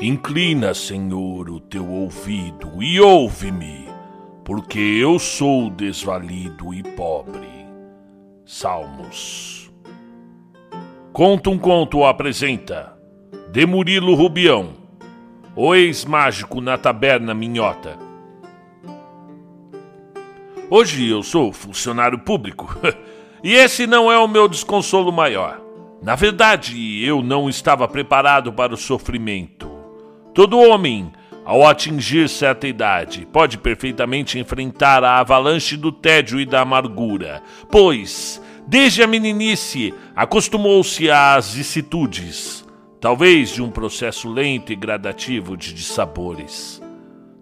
Inclina, Senhor, o teu ouvido e ouve-me, porque eu sou desvalido e pobre. Salmos. Conta um conto apresenta de Murilo Rubião, o ex-mágico na taberna Minhota. Hoje eu sou funcionário público e esse não é o meu desconsolo maior. Na verdade, eu não estava preparado para o sofrimento. Todo homem, ao atingir certa idade, pode perfeitamente enfrentar a avalanche do tédio e da amargura, pois, desde a meninice, acostumou-se às vicissitudes, talvez de um processo lento e gradativo de dissabores.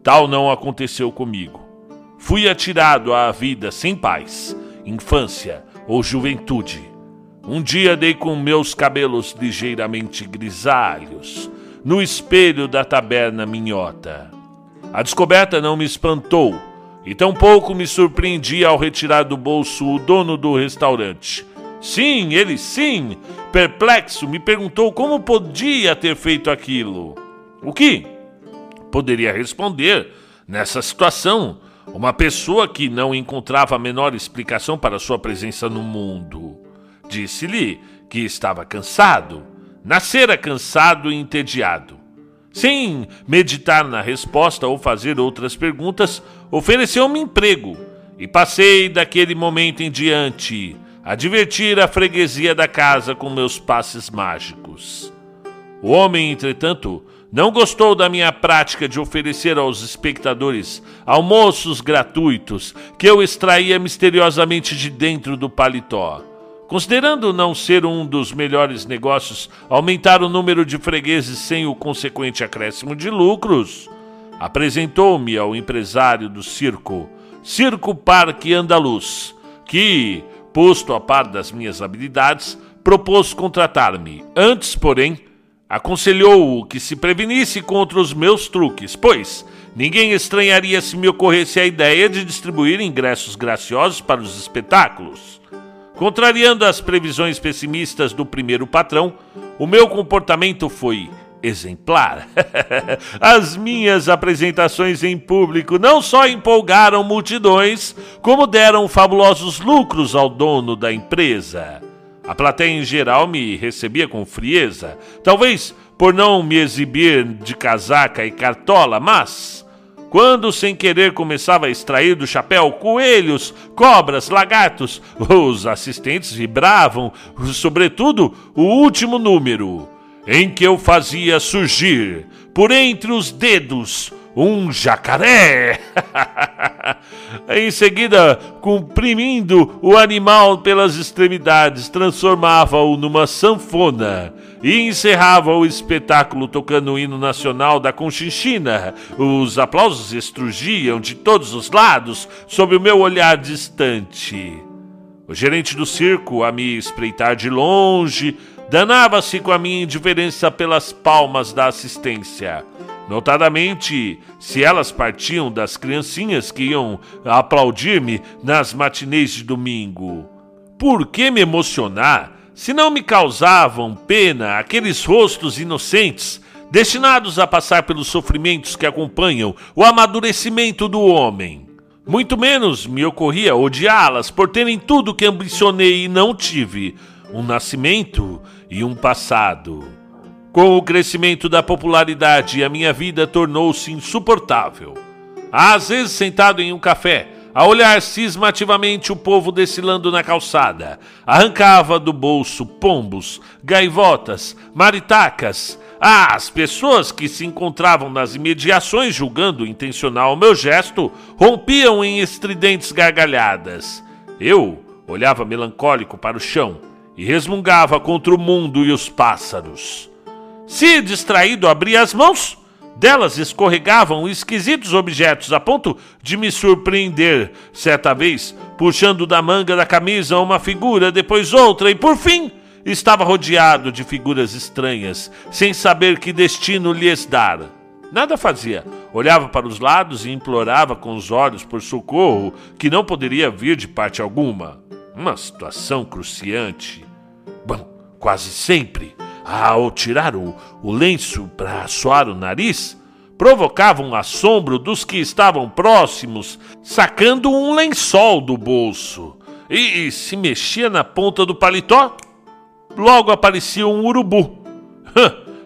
Tal não aconteceu comigo. Fui atirado à vida sem paz, infância ou juventude. Um dia dei com meus cabelos ligeiramente grisalhos no espelho da taberna minhota. A descoberta não me espantou e tampouco me surpreendi ao retirar do bolso o dono do restaurante. Sim, ele sim, perplexo, me perguntou como podia ter feito aquilo. O que? Poderia responder, nessa situação, uma pessoa que não encontrava a menor explicação para sua presença no mundo. Disse-lhe que estava cansado Nascera cansado e entediado. Sem meditar na resposta ou fazer outras perguntas, ofereceu-me emprego e passei daquele momento em diante a divertir a freguesia da casa com meus passes mágicos. O homem, entretanto, não gostou da minha prática de oferecer aos espectadores almoços gratuitos que eu extraía misteriosamente de dentro do paletó. Considerando não ser um dos melhores negócios aumentar o número de fregueses sem o consequente acréscimo de lucros, apresentou-me ao empresário do circo, Circo Parque Andaluz, que, posto a par das minhas habilidades, propôs contratar-me. Antes, porém, aconselhou-o que se prevenisse contra os meus truques, pois ninguém estranharia se me ocorresse a ideia de distribuir ingressos graciosos para os espetáculos. Contrariando as previsões pessimistas do primeiro patrão, o meu comportamento foi exemplar. As minhas apresentações em público não só empolgaram multidões, como deram fabulosos lucros ao dono da empresa. A plateia em geral me recebia com frieza, talvez por não me exibir de casaca e cartola, mas quando, sem querer, começava a extrair do chapéu coelhos, cobras, lagartos, os assistentes vibravam, sobretudo o último número, em que eu fazia surgir, por entre os dedos, um jacaré. em seguida, comprimindo o animal pelas extremidades, transformava-o numa sanfona e encerrava o espetáculo tocando o hino nacional da Conchinchina. Os aplausos estrugiam de todos os lados sob o meu olhar distante. O gerente do circo, a me espreitar de longe, danava-se com a minha indiferença pelas palmas da assistência. Notadamente, se elas partiam das criancinhas que iam aplaudir-me nas matinês de domingo. Por que me emocionar se não me causavam pena aqueles rostos inocentes destinados a passar pelos sofrimentos que acompanham o amadurecimento do homem. Muito menos me ocorria odiá-las por terem tudo que ambicionei e não tive: um nascimento e um passado. Com o crescimento da popularidade, a minha vida tornou-se insuportável. Às vezes, sentado em um café, a olhar cismativamente o povo desfilando na calçada. Arrancava do bolso pombos, gaivotas, maritacas. Ah, as pessoas que se encontravam nas imediações julgando intencional o meu gesto rompiam em estridentes gargalhadas. Eu olhava melancólico para o chão e resmungava contra o mundo e os pássaros. Se distraído abria as mãos, delas escorregavam esquisitos objetos a ponto de me surpreender, certa vez, puxando da manga da camisa uma figura, depois outra e por fim estava rodeado de figuras estranhas, sem saber que destino lhes dar. Nada fazia. Olhava para os lados e implorava com os olhos por socorro que não poderia vir de parte alguma. Uma situação cruciante. Bom, quase sempre ao tirar o, o lenço para suar o nariz, provocava um assombro dos que estavam próximos, sacando um lençol do bolso. E, e se mexia na ponta do paletó, logo aparecia um urubu.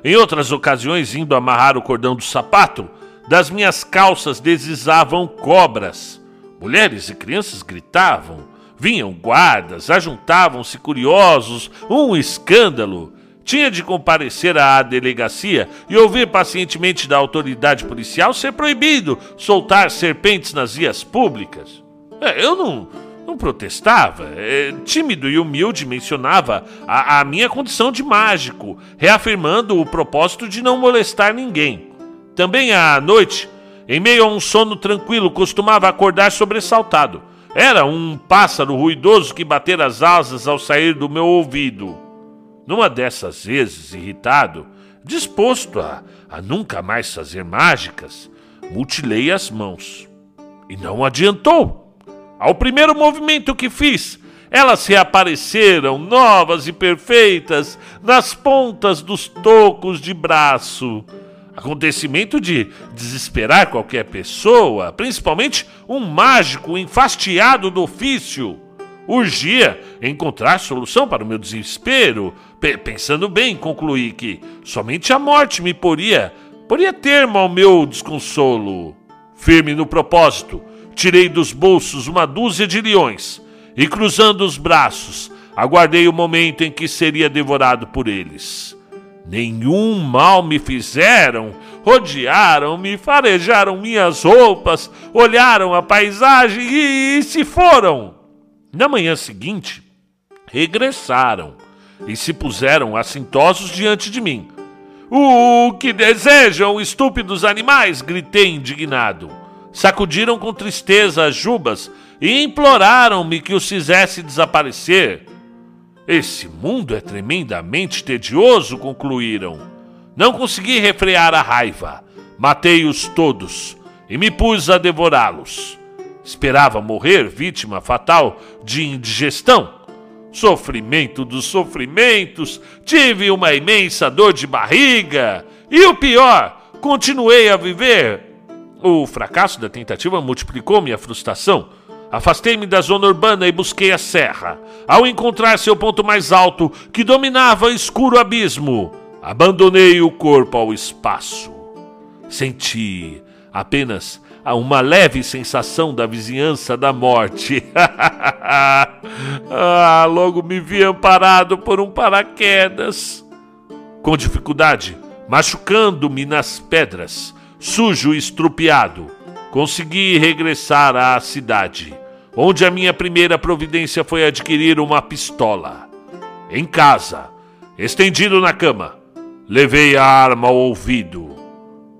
em outras ocasiões, indo amarrar o cordão do sapato, das minhas calças deslizavam cobras. Mulheres e crianças gritavam, vinham guardas, ajuntavam-se curiosos, um escândalo. Tinha de comparecer à delegacia e ouvir pacientemente da autoridade policial ser proibido soltar serpentes nas vias públicas. É, eu não, não protestava. É, tímido e humilde mencionava a, a minha condição de mágico, reafirmando o propósito de não molestar ninguém. Também à noite, em meio a um sono tranquilo, costumava acordar sobressaltado. Era um pássaro ruidoso que batera as asas ao sair do meu ouvido. Numa dessas vezes, irritado, disposto a, a nunca mais fazer mágicas, mutilei as mãos. E não adiantou. Ao primeiro movimento que fiz, elas reapareceram novas e perfeitas nas pontas dos tocos de braço. Acontecimento de desesperar qualquer pessoa, principalmente um mágico enfastiado do ofício. Urgia encontrar solução para o meu desespero. Pensando bem, concluí que somente a morte me poria, poria termo ao meu desconsolo. Firme no propósito, tirei dos bolsos uma dúzia de leões e, cruzando os braços, aguardei o momento em que seria devorado por eles. Nenhum mal me fizeram, rodearam-me, farejaram minhas roupas, olharam a paisagem e, e se foram. Na manhã seguinte, regressaram e se puseram assintosos diante de mim. O que desejam, estúpidos animais? gritei indignado. Sacudiram com tristeza as jubas e imploraram-me que os fizesse desaparecer. Esse mundo é tremendamente tedioso, concluíram. Não consegui refrear a raiva. Matei-os todos e me pus a devorá-los. Esperava morrer vítima fatal de indigestão. Sofrimento dos sofrimentos, tive uma imensa dor de barriga. E o pior, continuei a viver. O fracasso da tentativa multiplicou minha frustração. Afastei-me da zona urbana e busquei a serra. Ao encontrar seu ponto mais alto, que dominava escuro abismo, abandonei o corpo ao espaço. Senti apenas uma leve sensação da vizinhança da morte. ah, logo me vi amparado por um paraquedas. Com dificuldade, machucando-me nas pedras, sujo e estrupiado, consegui regressar à cidade, onde a minha primeira providência foi adquirir uma pistola. Em casa, estendido na cama, levei a arma ao ouvido,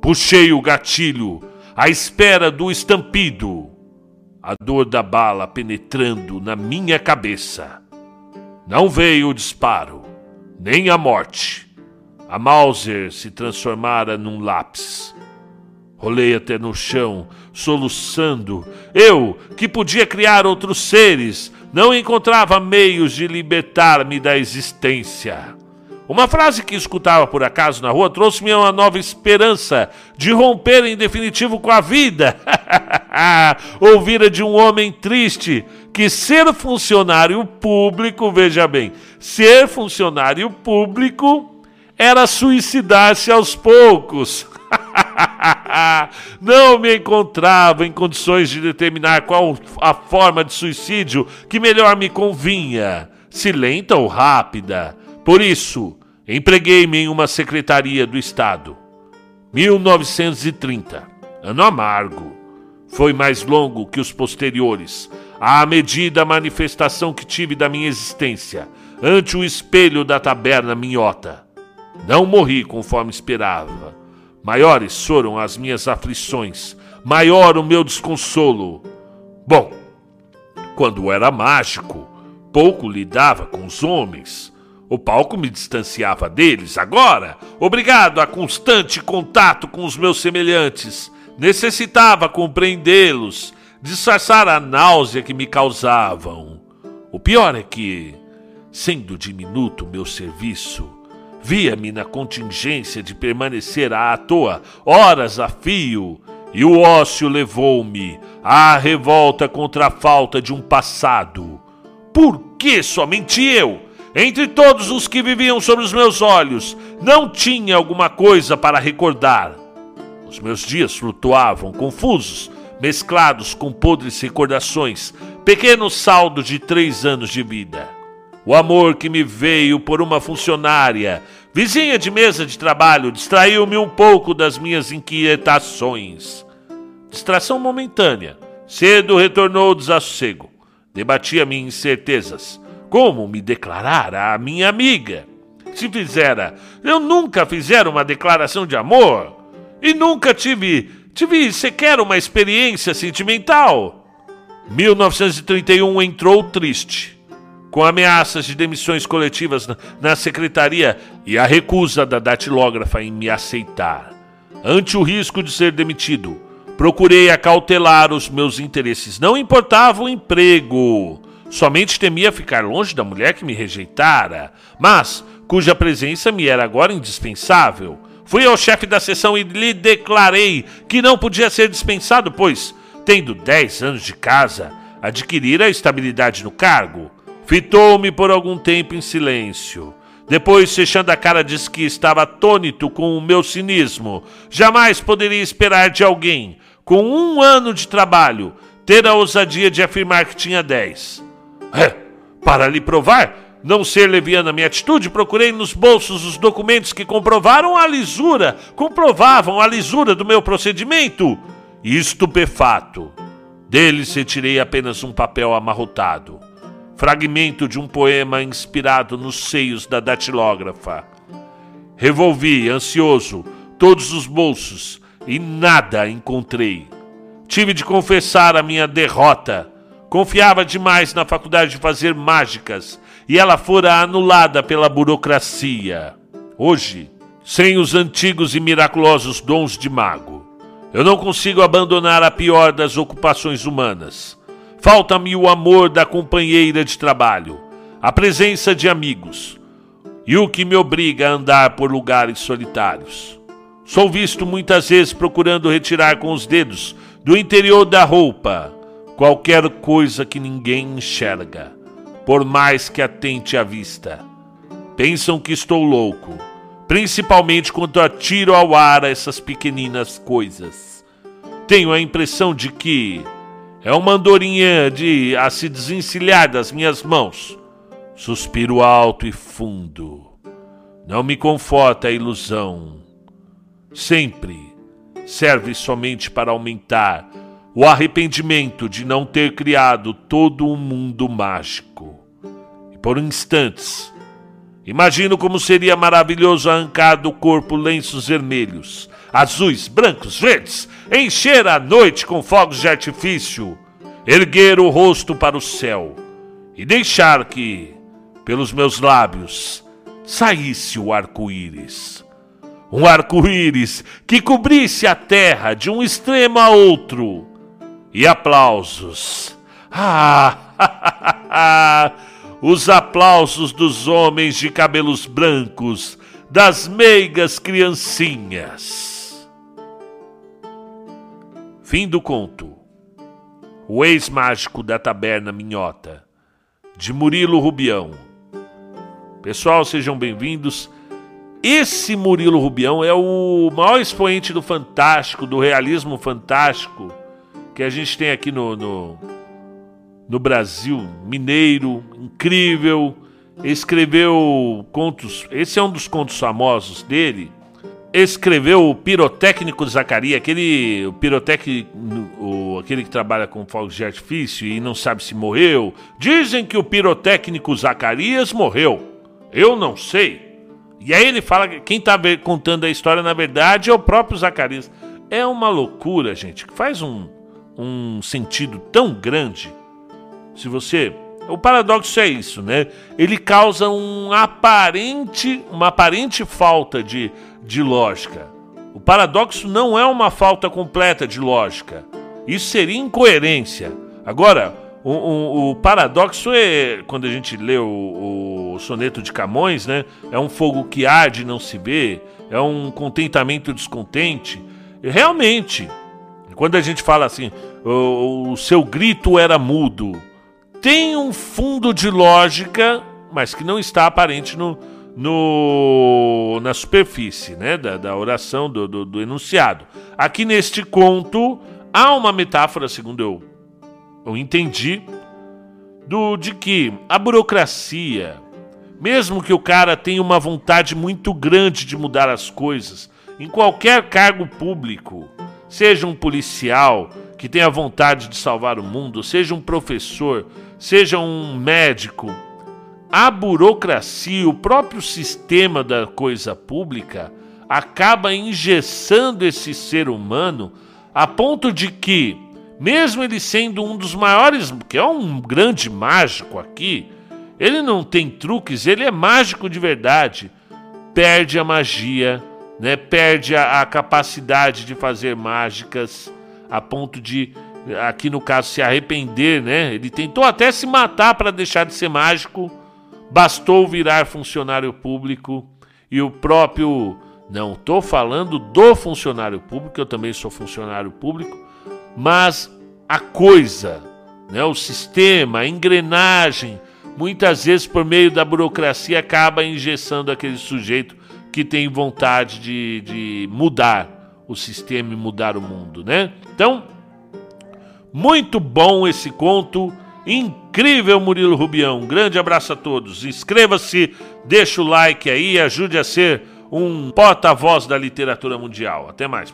puxei o gatilho à espera do estampido, a dor da bala penetrando na minha cabeça. Não veio o disparo, nem a morte. A Mauser se transformara num lápis Rolei até no chão, soluçando. Eu, que podia criar outros seres, não encontrava meios de libertar-me da existência. Uma frase que escutava por acaso na rua trouxe-me uma nova esperança de romper em definitivo com a vida. Ouvira de um homem triste que ser funcionário público, veja bem, ser funcionário público era suicidar-se aos poucos. Não me encontrava em condições de determinar qual a forma de suicídio que melhor me convinha, se lenta ou rápida. Por isso, empreguei-me em uma secretaria do Estado. 1930, ano amargo. Foi mais longo que os posteriores, à medida a manifestação que tive da minha existência ante o espelho da taberna minhota. Não morri conforme esperava Maiores foram as minhas aflições, maior o meu desconsolo. Bom, quando era mágico, pouco lidava com os homens. O palco me distanciava deles. Agora, obrigado a constante contato com os meus semelhantes, necessitava compreendê-los, disfarçar a náusea que me causavam. O pior é que, sendo diminuto meu serviço, Via-me na contingência de permanecer à toa, horas a fio, e o ócio levou-me à revolta contra a falta de um passado. Por que somente eu? Entre todos os que viviam sobre os meus olhos, não tinha alguma coisa para recordar. Os meus dias flutuavam, confusos, mesclados com podres recordações, pequeno saldo de três anos de vida. O amor que me veio por uma funcionária, vizinha de mesa de trabalho, distraiu-me um pouco das minhas inquietações. Distração momentânea. Cedo retornou o desassossego. Debatia-me incertezas. Como me declarar à minha amiga? Se fizera, eu nunca fizera uma declaração de amor. E nunca tive, tive sequer uma experiência sentimental. 1931 entrou triste com ameaças de demissões coletivas na, secretaria e a recusa da datilógrafa em me aceitar. Ante o risco de ser demitido, procurei acautelar os meus interesses. Não importava o emprego, somente temia ficar longe da mulher que me rejeitara, mas cuja presença me era agora indispensável. Fui ao chefe da sessão e lhe declarei que não podia ser dispensado, pois, tendo 10 anos de casa, adquirira estabilidade no cargo. Fitou-me por algum tempo em silêncio. Depois, fechando a cara, disse que estava atônito com o meu cinismo. Jamais poderia esperar de alguém, com um ano de trabalho, ter a ousadia de afirmar que tinha dez. É, para lhe provar não ser leviana minha atitude, procurei nos bolsos os documentos que comprovaram a lisura, comprovavam a lisura do meu procedimento. Estupefato, deles retirei apenas um papel amarrotado fragmento de um poema inspirado nos seios da datilógrafa. Revolvi, ansioso, todos os bolsos e nada encontrei. Tive de confessar a minha derrota. Confiava demais na faculdade de fazer mágicas e ela fora anulada pela burocracia. Hoje, sem os antigos e miraculosos dons de mago, eu não consigo abandonar a pior das ocupações humanas Falta-me o amor da companheira de trabalho, a presença de amigos e o que me obriga a andar por lugares solitários. Sou visto muitas vezes procurando retirar com os dedos do interior da roupa qualquer coisa que ninguém enxerga, por mais que atente à vista. Pensam que estou louco, principalmente quando atiro ao ar essas pequeninas coisas. Tenho a impressão de que é uma andorinha de a se desencilhar das minhas mãos. Suspiro alto e fundo. Não me conforta a ilusão. Sempre serve somente para aumentar o arrependimento de não ter criado todo um mundo mágico. Por instantes, imagino como seria maravilhoso arrancar do corpo lenços vermelhos, azuis, brancos, verdes, encher a noite com fogos de artifício, erguer o rosto para o céu e deixar que, pelos meus lábios, saísse o arco-íris. Um arco-íris que cobrisse a terra de um extremo a outro. E aplausos. Ah! Os aplausos dos homens de cabelos brancos, das meigas criancinhas. Fim do conto. O ex-mágico da taberna Minhota, de Murilo Rubião. Pessoal, sejam bem-vindos. Esse Murilo Rubião é o maior expoente do fantástico, do realismo fantástico que a gente tem aqui no, no, no Brasil. Mineiro, incrível. Escreveu contos. Esse é um dos contos famosos dele escreveu o pirotécnico Zacaria, aquele o pirotécnico, o, aquele que trabalha com fogos de artifício e não sabe se morreu. Dizem que o pirotécnico Zacarias morreu. Eu não sei. E aí ele fala que quem está contando a história na verdade é o próprio Zacarias. É uma loucura, gente, que faz um, um sentido tão grande. Se você o paradoxo é isso, né? Ele causa um aparente, uma aparente falta de, de lógica. O paradoxo não é uma falta completa de lógica. Isso seria incoerência. Agora, o, o, o paradoxo é quando a gente lê o, o soneto de Camões, né? É um fogo que arde e não se vê, é um contentamento descontente. Realmente, quando a gente fala assim, o, o seu grito era mudo, tem um fundo de lógica, mas que não está aparente no, no, na superfície né, da, da oração, do, do, do, enunciado. Aqui neste conto, há uma metáfora, segundo eu, eu entendi, do, de que a burocracia, mesmo que o cara tenha uma vontade muito grande de mudar as coisas, em qualquer cargo público, seja um policial que tenha vontade de salvar o mundo, seja um professor, seja um médico, a burocracia, o próprio sistema da coisa pública, acaba engessando esse ser humano a ponto de que, mesmo ele sendo um dos maiores, que é um grande mágico aqui, ele não tem truques, ele é mágico de verdade, perde a magia, né? perde a, a capacidade de fazer mágicas a ponto de aqui no caso se arrepender, né? Ele tentou até se matar para deixar de ser mágico. Bastou virar funcionário público e o próprio não estou falando do funcionário público, eu também sou funcionário público, mas a coisa, né, o sistema, a engrenagem, muitas vezes por meio da burocracia acaba engessando aquele sujeito que tem vontade de, de mudar o sistema e mudar o mundo, né? Então, muito bom esse conto. Incrível, Murilo Rubião. Grande abraço a todos. Inscreva-se, deixa o like aí, ajude a ser um porta-voz da literatura mundial. Até mais.